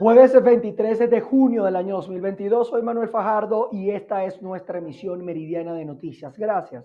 Jueves 23 de junio del año 2022, soy Manuel Fajardo y esta es nuestra emisión meridiana de noticias. Gracias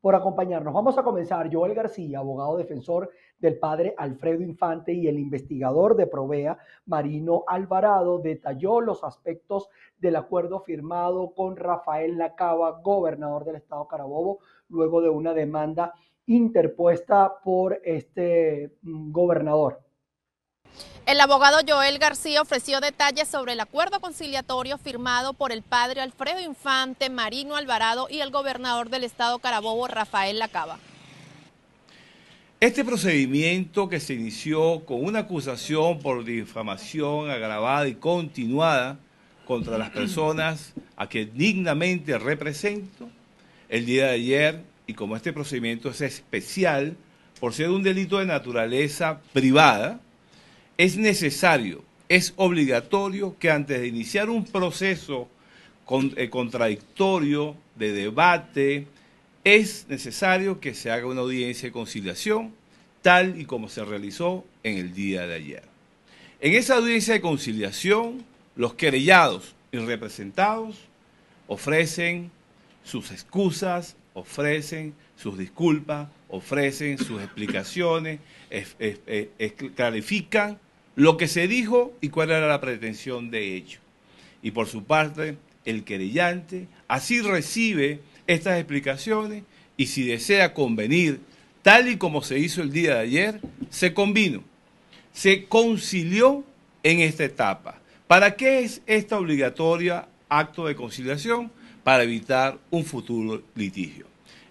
por acompañarnos. Vamos a comenzar. Joel García, abogado defensor del padre Alfredo Infante y el investigador de Provea, Marino Alvarado, detalló los aspectos del acuerdo firmado con Rafael Lacaba, gobernador del estado Carabobo, luego de una demanda interpuesta por este mm, gobernador. El abogado Joel García ofreció detalles sobre el acuerdo conciliatorio firmado por el padre Alfredo Infante, Marino Alvarado y el gobernador del estado Carabobo, Rafael Lacaba. Este procedimiento que se inició con una acusación por difamación agravada y continuada contra las personas a que dignamente represento el día de ayer, y como este procedimiento es especial por ser un delito de naturaleza privada, es necesario, es obligatorio que antes de iniciar un proceso eh, contradictorio de debate, es necesario que se haga una audiencia de conciliación, tal y como se realizó en el día de ayer. En esa audiencia de conciliación, los querellados y representados ofrecen sus excusas, ofrecen sus disculpas, ofrecen sus explicaciones, clarifican lo que se dijo y cuál era la pretensión de hecho. Y por su parte, el querellante así recibe estas explicaciones y si desea convenir, tal y como se hizo el día de ayer, se convino, se concilió en esta etapa. ¿Para qué es esta obligatoria acto de conciliación? Para evitar un futuro litigio.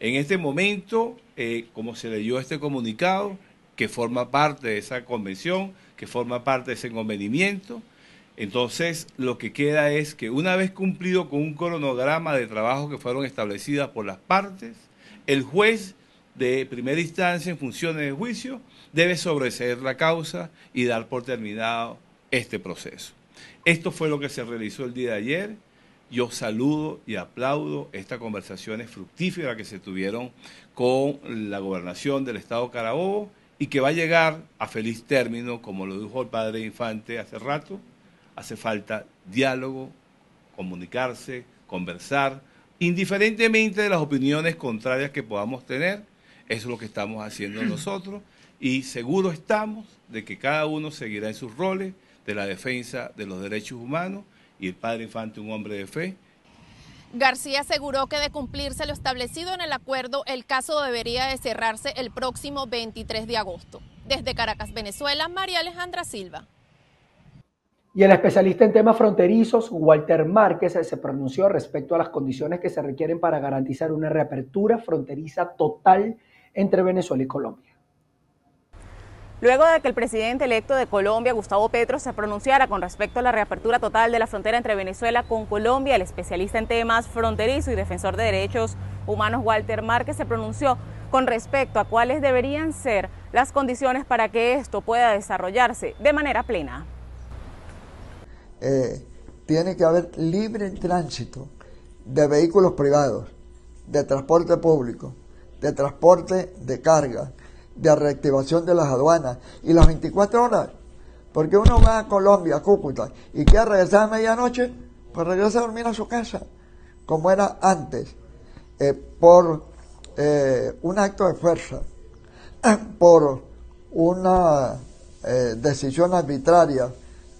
En este momento, eh, como se leyó este comunicado, que forma parte de esa convención, que forma parte de ese convenimiento. Entonces, lo que queda es que una vez cumplido con un cronograma de trabajo que fueron establecidas por las partes, el juez de primera instancia en funciones de juicio debe sobreseer la causa y dar por terminado este proceso. Esto fue lo que se realizó el día de ayer. Yo saludo y aplaudo estas conversaciones fructíferas que se tuvieron con la gobernación del Estado Carabobo y que va a llegar a feliz término, como lo dijo el padre Infante hace rato. Hace falta diálogo, comunicarse, conversar, indiferentemente de las opiniones contrarias que podamos tener. Eso es lo que estamos haciendo nosotros y seguro estamos de que cada uno seguirá en sus roles de la defensa de los derechos humanos y el padre Infante un hombre de fe García aseguró que de cumplirse lo establecido en el acuerdo, el caso debería de cerrarse el próximo 23 de agosto. Desde Caracas, Venezuela, María Alejandra Silva. Y el especialista en temas fronterizos, Walter Márquez, se pronunció respecto a las condiciones que se requieren para garantizar una reapertura fronteriza total entre Venezuela y Colombia. Luego de que el presidente electo de Colombia, Gustavo Petro, se pronunciara con respecto a la reapertura total de la frontera entre Venezuela con Colombia, el especialista en temas fronterizo y defensor de derechos humanos Walter Márquez se pronunció con respecto a cuáles deberían ser las condiciones para que esto pueda desarrollarse de manera plena. Eh, tiene que haber libre tránsito de vehículos privados, de transporte público, de transporte de carga, de reactivación de las aduanas y las 24 horas. Porque uno va a Colombia, a Cúcuta, y quiere regresar a medianoche, pues regresa a dormir a su casa, como era antes, eh, por eh, un acto de fuerza, por una eh, decisión arbitraria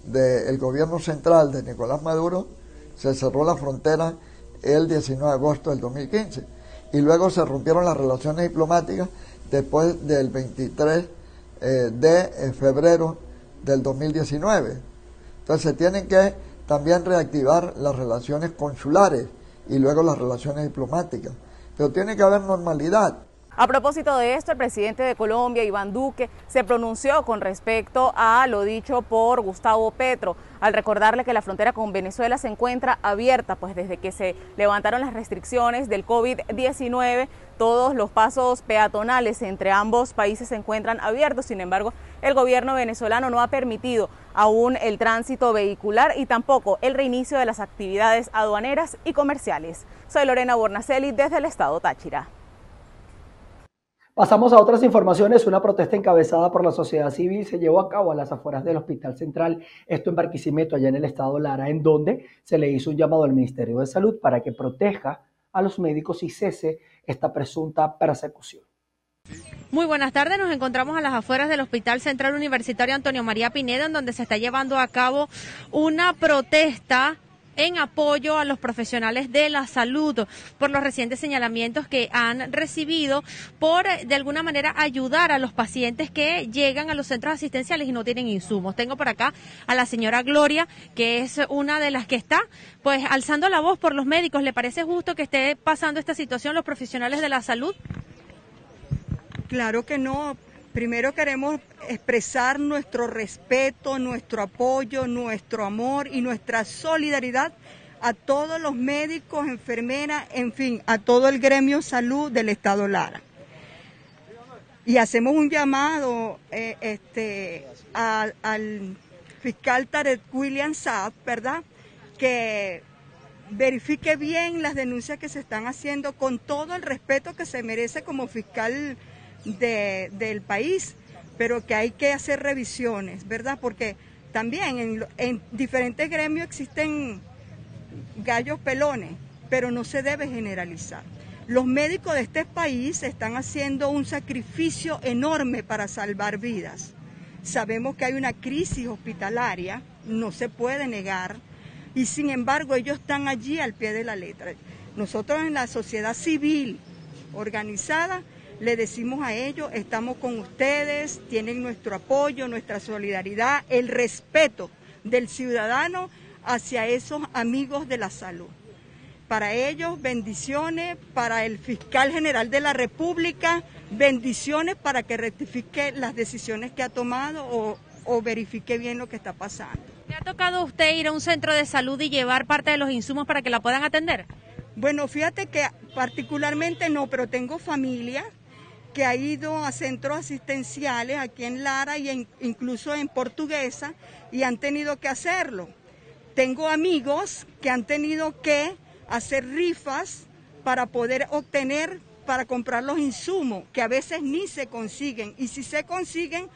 del gobierno central de Nicolás Maduro, se cerró la frontera el 19 de agosto del 2015 y luego se rompieron las relaciones diplomáticas después del 23 eh, de febrero del 2019. Entonces se tienen que también reactivar las relaciones consulares y luego las relaciones diplomáticas. Pero tiene que haber normalidad. A propósito de esto, el presidente de Colombia, Iván Duque, se pronunció con respecto a lo dicho por Gustavo Petro, al recordarle que la frontera con Venezuela se encuentra abierta, pues desde que se levantaron las restricciones del COVID-19, todos los pasos peatonales entre ambos países se encuentran abiertos. Sin embargo, el gobierno venezolano no ha permitido aún el tránsito vehicular y tampoco el reinicio de las actividades aduaneras y comerciales. Soy Lorena Bornacelli desde el estado Táchira. Pasamos a otras informaciones. Una protesta encabezada por la sociedad civil se llevó a cabo a las afueras del Hospital Central, esto en Barquisimeto, allá en el estado Lara, en donde se le hizo un llamado al Ministerio de Salud para que proteja a los médicos y cese esta presunta persecución. Muy buenas tardes, nos encontramos a las afueras del Hospital Central Universitario Antonio María Pineda, en donde se está llevando a cabo una protesta en apoyo a los profesionales de la salud por los recientes señalamientos que han recibido por de alguna manera ayudar a los pacientes que llegan a los centros asistenciales y no tienen insumos. Tengo por acá a la señora Gloria, que es una de las que está pues alzando la voz por los médicos. ¿Le parece justo que esté pasando esta situación los profesionales de la salud? Claro que no, Primero queremos expresar nuestro respeto, nuestro apoyo, nuestro amor y nuestra solidaridad a todos los médicos, enfermeras, en fin, a todo el gremio salud del Estado Lara. Y hacemos un llamado eh, este, al fiscal Tarek William Saab, ¿verdad? Que verifique bien las denuncias que se están haciendo con todo el respeto que se merece como fiscal del país, pero que hay que hacer revisiones, ¿verdad? Porque también en, diferentes gremios existen gallos pelones, pero no se debe generalizar. Los médicos de este país están haciendo un sacrificio enorme para salvar vidas. Sabemos que hay una crisis hospitalaria, no se puede negar, y sin embargo ellos están allí al pie de la letra. Nosotros en la sociedad civil organizada le decimos a ellos, estamos con ustedes, tienen nuestro apoyo, nuestra solidaridad, el respeto del ciudadano hacia esos amigos de la salud. Para ellos, bendiciones, para el fiscal general de la República, bendiciones para que rectifique las decisiones que ha tomado o, o verifique bien lo que está pasando. ¿Le ha tocado a usted ir a un centro de salud y llevar parte de los insumos para que la puedan atender? Bueno, fíjate que particularmente no, pero tengo familia que ha ido a centros asistenciales aquí en Lara y incluso en Portuguesa y han tenido que hacerlo. Tengo amigos que han tenido que hacer rifas para poder obtener, para comprar los insumos, que a veces ni se consiguen. Y si se consiguen,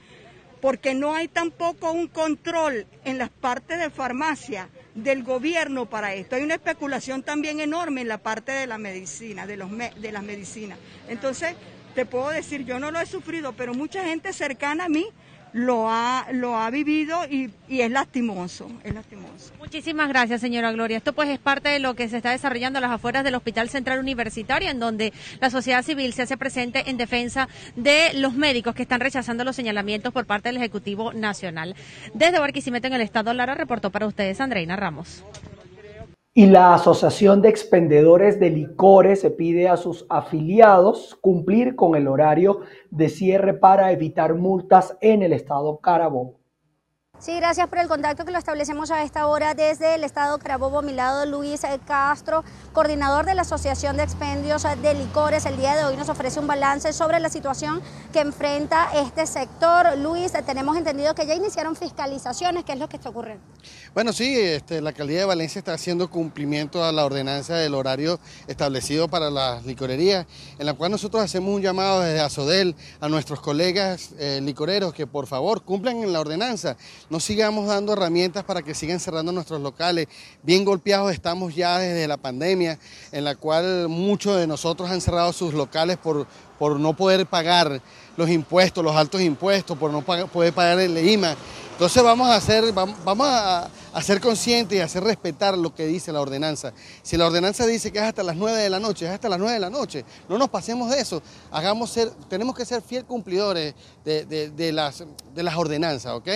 porque no hay tampoco un control en las partes de farmacia del gobierno para esto. Hay una especulación también enorme en la parte de la medicina, de, los de las medicinas. Entonces, te puedo decir, yo no lo he sufrido, pero mucha gente cercana a mí lo ha, lo ha vivido y, es lastimoso, es lastimoso. Muchísimas gracias, señora Gloria. Esto pues es parte de lo que se está desarrollando a las afueras del Hospital Central Universitario, en donde la sociedad civil se hace presente en defensa de los médicos que están rechazando los señalamientos por parte del Ejecutivo Nacional. Desde Barquisimeto, en el Estado Lara, reportó para ustedes Andreina Ramos. Y la Asociación de Expendedores de Licores se pide a sus afiliados cumplir con el horario de cierre para evitar multas en el estado Carabobo. Sí, gracias por el contacto que lo establecemos a esta hora desde el Estado Carabobo. Mi lado Luis Castro, coordinador de la Asociación de Expendios de Licores. El día de hoy nos ofrece un balance sobre la situación que enfrenta este sector. Luis, tenemos entendido que ya iniciaron fiscalizaciones. ¿Qué es lo que está ocurriendo? Bueno, sí, este, la alcaldía de Valencia está haciendo cumplimiento a la ordenanza del horario establecido para las licorerías, en la cual nosotros hacemos un llamado desde Azodel a nuestros colegas eh, licoreros que por favor cumplan la ordenanza no sigamos dando herramientas para que sigan cerrando nuestros locales. Bien golpeados estamos ya desde la pandemia, en la cual muchos de nosotros han cerrado sus locales por, por no poder pagar los impuestos, los altos impuestos, por no poder pagar el IMA. Entonces vamos a hacer, vamos a, ser conscientes y hacer respetar lo que dice la ordenanza. Si la ordenanza dice que es hasta las 9 de la noche, es hasta las 9 de la noche. No nos pasemos de eso. Hagamos ser, tenemos que ser fiel cumplidores de, las, de las ordenanzas, ¿ok?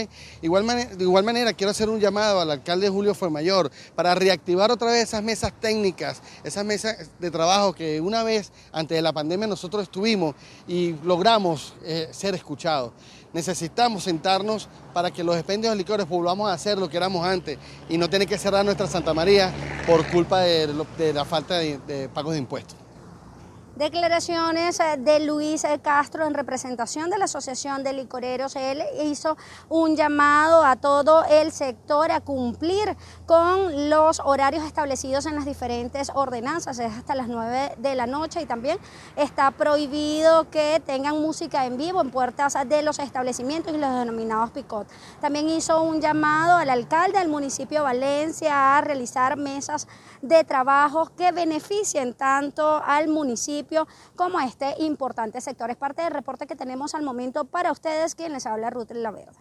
Igual de igual manera quiero hacer un llamado al alcalde Julio Fuemayor para reactivar otra vez esas mesas técnicas, esas mesas de trabajo que una vez antes de la pandemia nosotros estuvimos y logramos eh, ser escuchados. Necesitamos sentarnos para que los expendios de licores volvamos a hacer lo que éramos antes y no tener que cerrar nuestra Santa María por culpa de, la falta de, de pagos de impuestos. Declaraciones eh, de Luis eh, Castro en representación de la Asociación de Licoreros. Él hizo un llamado a todo el sector a cumplir con los horarios establecidos en las diferentes ordenanzas. Es hasta las 9 de la noche y también está prohibido que tengan música en vivo en puertas de los establecimientos y los denominados picot. También hizo un llamado al alcalde del municipio de Valencia a realizar mesas de trabajo que beneficien tanto al municipio como este importante sector. Es parte del reporte que tenemos al momento para ustedes, quien les habla Ruth La Verde.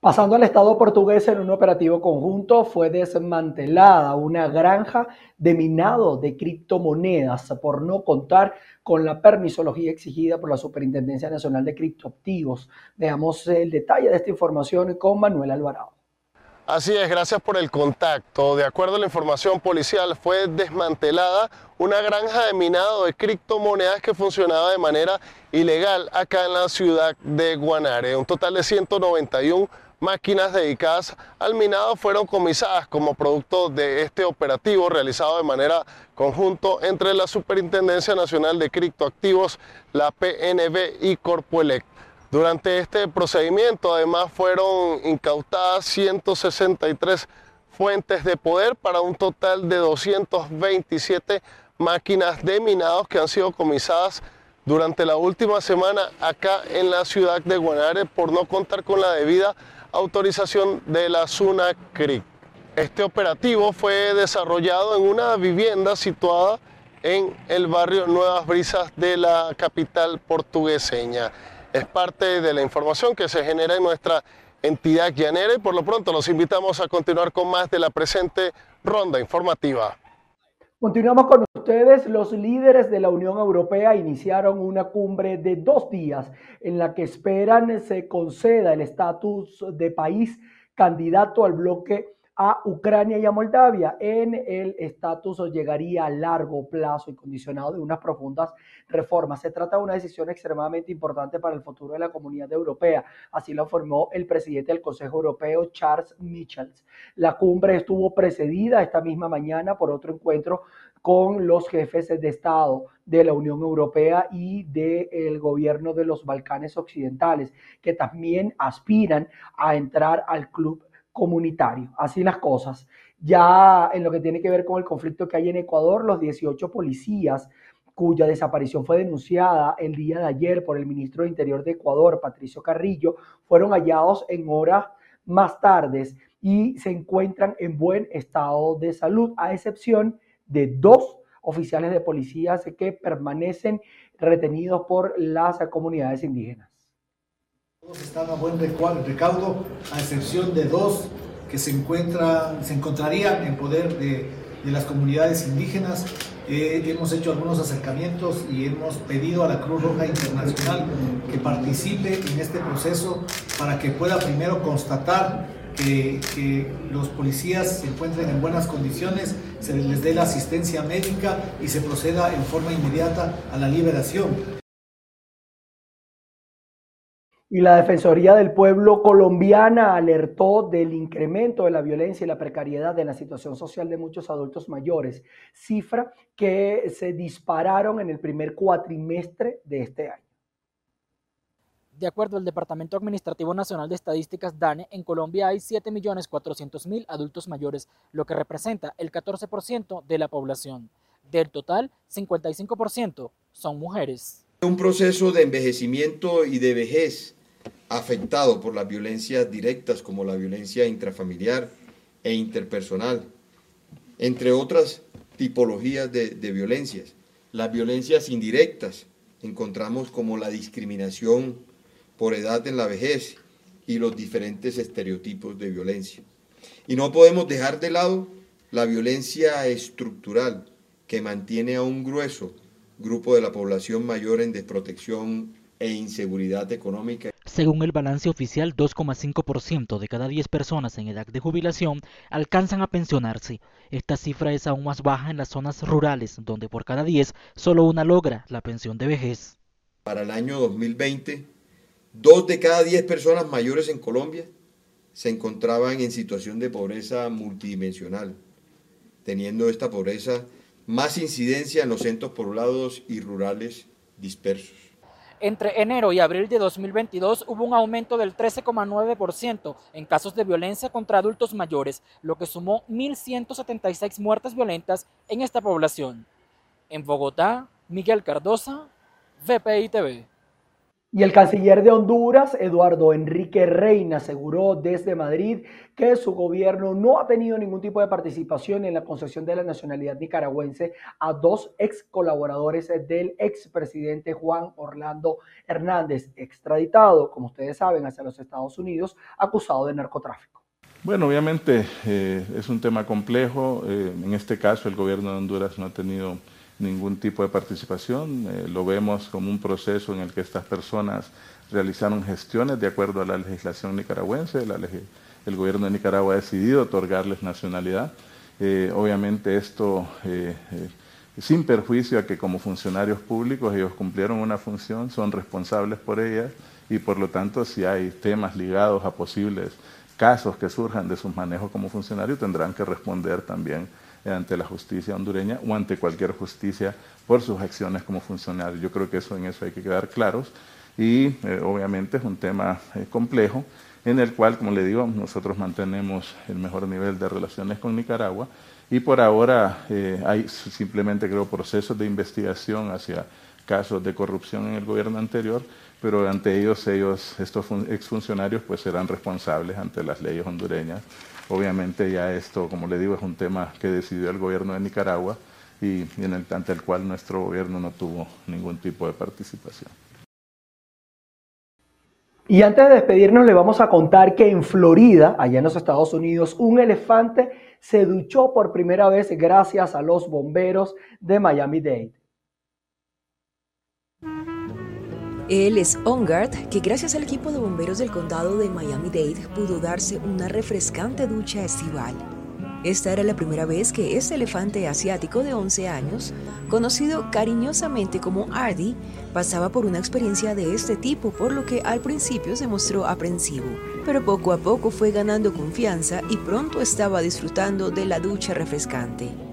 Pasando al Estado portugués en un operativo conjunto, fue desmantelada una granja de minado de criptomonedas por no contar con la permisología exigida por la Superintendencia Nacional de Criptoactivos. Veamos el detalle de esta información con Manuel Alvarado. Así es, gracias por el contacto. De acuerdo a la información policial, fue desmantelada una granja de minado de criptomonedas que funcionaba de manera ilegal acá en la ciudad de Guanare. Un total de 191 máquinas dedicadas al minado fueron comisadas como producto de este operativo realizado de manera conjunto entre la Superintendencia Nacional de Criptoactivos, la PNB y Corpoelec. Durante este procedimiento además fueron incautadas 163 fuentes de poder para un total de 227 máquinas de minados que han sido comisadas durante la última semana acá en la ciudad de Guanare por no contar con la debida autorización de la SUNACRIC. Este operativo fue desarrollado en una vivienda situada en el barrio Nuevas Brisas de la capital portugueseña es parte de la información que se genera en nuestra entidad llanera y por lo pronto los invitamos a continuar con más de la presente ronda informativa. Continuamos con ustedes. Los líderes de la Unión Europea iniciaron una cumbre de dos días en la que esperan se conceda el estatus de país candidato al bloque a Ucrania y a Moldavia en el estatus llegaría a largo plazo y condicionado de unas profundas reformas. Se trata de una decisión extremadamente importante para el futuro de la comunidad europea. Así lo informó el presidente del Consejo Europeo, Charles Michels. La cumbre estuvo precedida esta misma mañana por otro encuentro con los jefes de Estado de la Unión Europea y del gobierno de los Balcanes Occidentales, que también aspiran a entrar al club comunitario. Así las cosas. Ya en lo que tiene que ver con el conflicto que hay en Ecuador, los 18 policías cuya desaparición fue denunciada el día de ayer por el ministro de Interior de Ecuador, Patricio Carrillo, fueron hallados en horas más tardes y se encuentran en buen estado de salud, a excepción de dos oficiales de policía que permanecen retenidos por las comunidades indígenas. Todos están a buen recaudo, a excepción de dos que se, encontrarían en poder de, las comunidades indígenas. Eh, hemos hecho algunos acercamientos y hemos pedido a la Cruz Roja Internacional que participe en este proceso para que pueda primero constatar que, los policías se encuentren en buenas condiciones, se les dé la asistencia médica y se proceda en forma inmediata a la liberación. Y la Defensoría del Pueblo colombiana alertó del incremento de la violencia y la precariedad en la situación social de muchos adultos mayores, cifra que se dispararon en el primer cuatrimestre de este año. De acuerdo al Departamento Administrativo Nacional de Estadísticas DANE, en Colombia hay 7.400.000 adultos mayores, lo que representa el 14% de la población. Del total, 55% son mujeres. Un proceso de envejecimiento y de vejez afectado por las violencias directas como la violencia intrafamiliar e interpersonal, entre otras tipologías de, de violencias. Las violencias indirectas encontramos como la discriminación por edad en la vejez y los diferentes estereotipos de violencia. Y no podemos dejar de lado la violencia estructural que mantiene a un grueso grupo de la población mayor en desprotección e inseguridad económica. Según el balance oficial, 2,5% de cada 10 personas en edad de jubilación alcanzan a pensionarse. Esta cifra es aún más baja en las zonas rurales, donde por cada 10 solo una logra la pensión de vejez. Para el año 2020, dos de cada 10 personas mayores en Colombia se encontraban en situación de pobreza multidimensional, teniendo esta pobreza más incidencia en los centros poblados y rurales dispersos. Entre enero y abril de 2022 hubo un aumento del 13,9% en casos de violencia contra adultos mayores, lo que sumó 1.176 muertes violentas en esta población. En Bogotá, Miguel Cardosa, VPI TV. Y el canciller de Honduras, Eduardo Enrique Reina, aseguró desde Madrid que su gobierno no ha tenido ningún tipo de participación en la concesión de la nacionalidad nicaragüense a dos ex colaboradores del expresidente Juan Orlando Hernández, extraditado, como ustedes saben, hacia los Estados Unidos, acusado de narcotráfico. Bueno, obviamente eh, es un tema complejo. Eh, en este caso, el gobierno de Honduras no ha tenido ningún tipo de participación. Eh, lo vemos como un proceso en el que estas personas realizaron gestiones de acuerdo a la legislación nicaragüense. el gobierno de Nicaragua ha decidido otorgarles nacionalidad. Eh, obviamente esto eh, sin perjuicio a que como funcionarios públicos ellos cumplieron una función, son responsables por ella y por lo tanto si hay temas ligados a posibles casos que surjan de sus manejos como funcionarios tendrán que responder también ante la justicia hondureña o ante cualquier justicia por sus acciones como funcionario. Yo creo que eso en eso hay que quedar claros y eh, obviamente es un tema eh, complejo en el cual, como le digo, nosotros mantenemos el mejor nivel de relaciones con Nicaragua y por ahora eh, hay simplemente creo procesos de investigación hacia casos de corrupción en el gobierno anterior, pero ante ellos ellos estos exfuncionarios pues serán responsables ante las leyes hondureñas Obviamente ya esto, como le digo, es un tema que decidió el gobierno de Nicaragua y, en el, ante el cual nuestro gobierno no tuvo ningún tipo de participación. Y antes de despedirnos, le vamos a contar que en Florida, allá en los Estados Unidos, un elefante se duchó por primera vez gracias a los bomberos de Miami-Dade. Él es Ongard, que gracias al equipo de bomberos del condado de Miami-Dade pudo darse una refrescante ducha estival. Esta era la primera vez que este elefante asiático de 11 años, conocido cariñosamente como Ardy, pasaba por una experiencia de este tipo, por lo que al principio se mostró aprensivo, pero poco a poco fue ganando confianza y pronto estaba disfrutando de la ducha refrescante.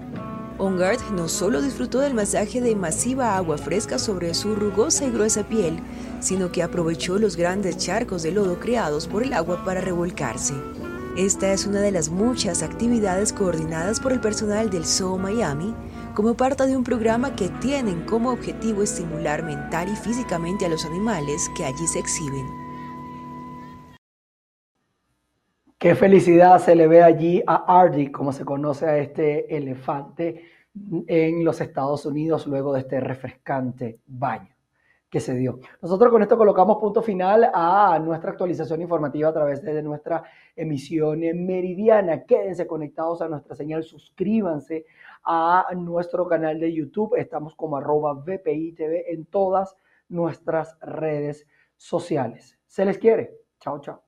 Ongard no solo disfrutó del masaje de masiva agua fresca sobre su rugosa y gruesa piel, sino que aprovechó los grandes charcos de lodo creados por el agua para revolcarse. Esta es una de las muchas actividades coordinadas por el personal del Zoo Miami como parte de un programa que tienen como objetivo estimular mental y físicamente a los animales que allí se exhiben. Qué felicidad se le ve allí a Ardy, como se conoce a este elefante en los Estados Unidos luego de este refrescante baño que se dio. Nosotros con esto colocamos punto final a nuestra actualización informativa a través de nuestra emisión meridiana. Quédense conectados a nuestra señal, suscríbanse a nuestro canal de YouTube. Estamos como arroba VPI TV en todas nuestras redes sociales. Se les quiere. Chao, chao.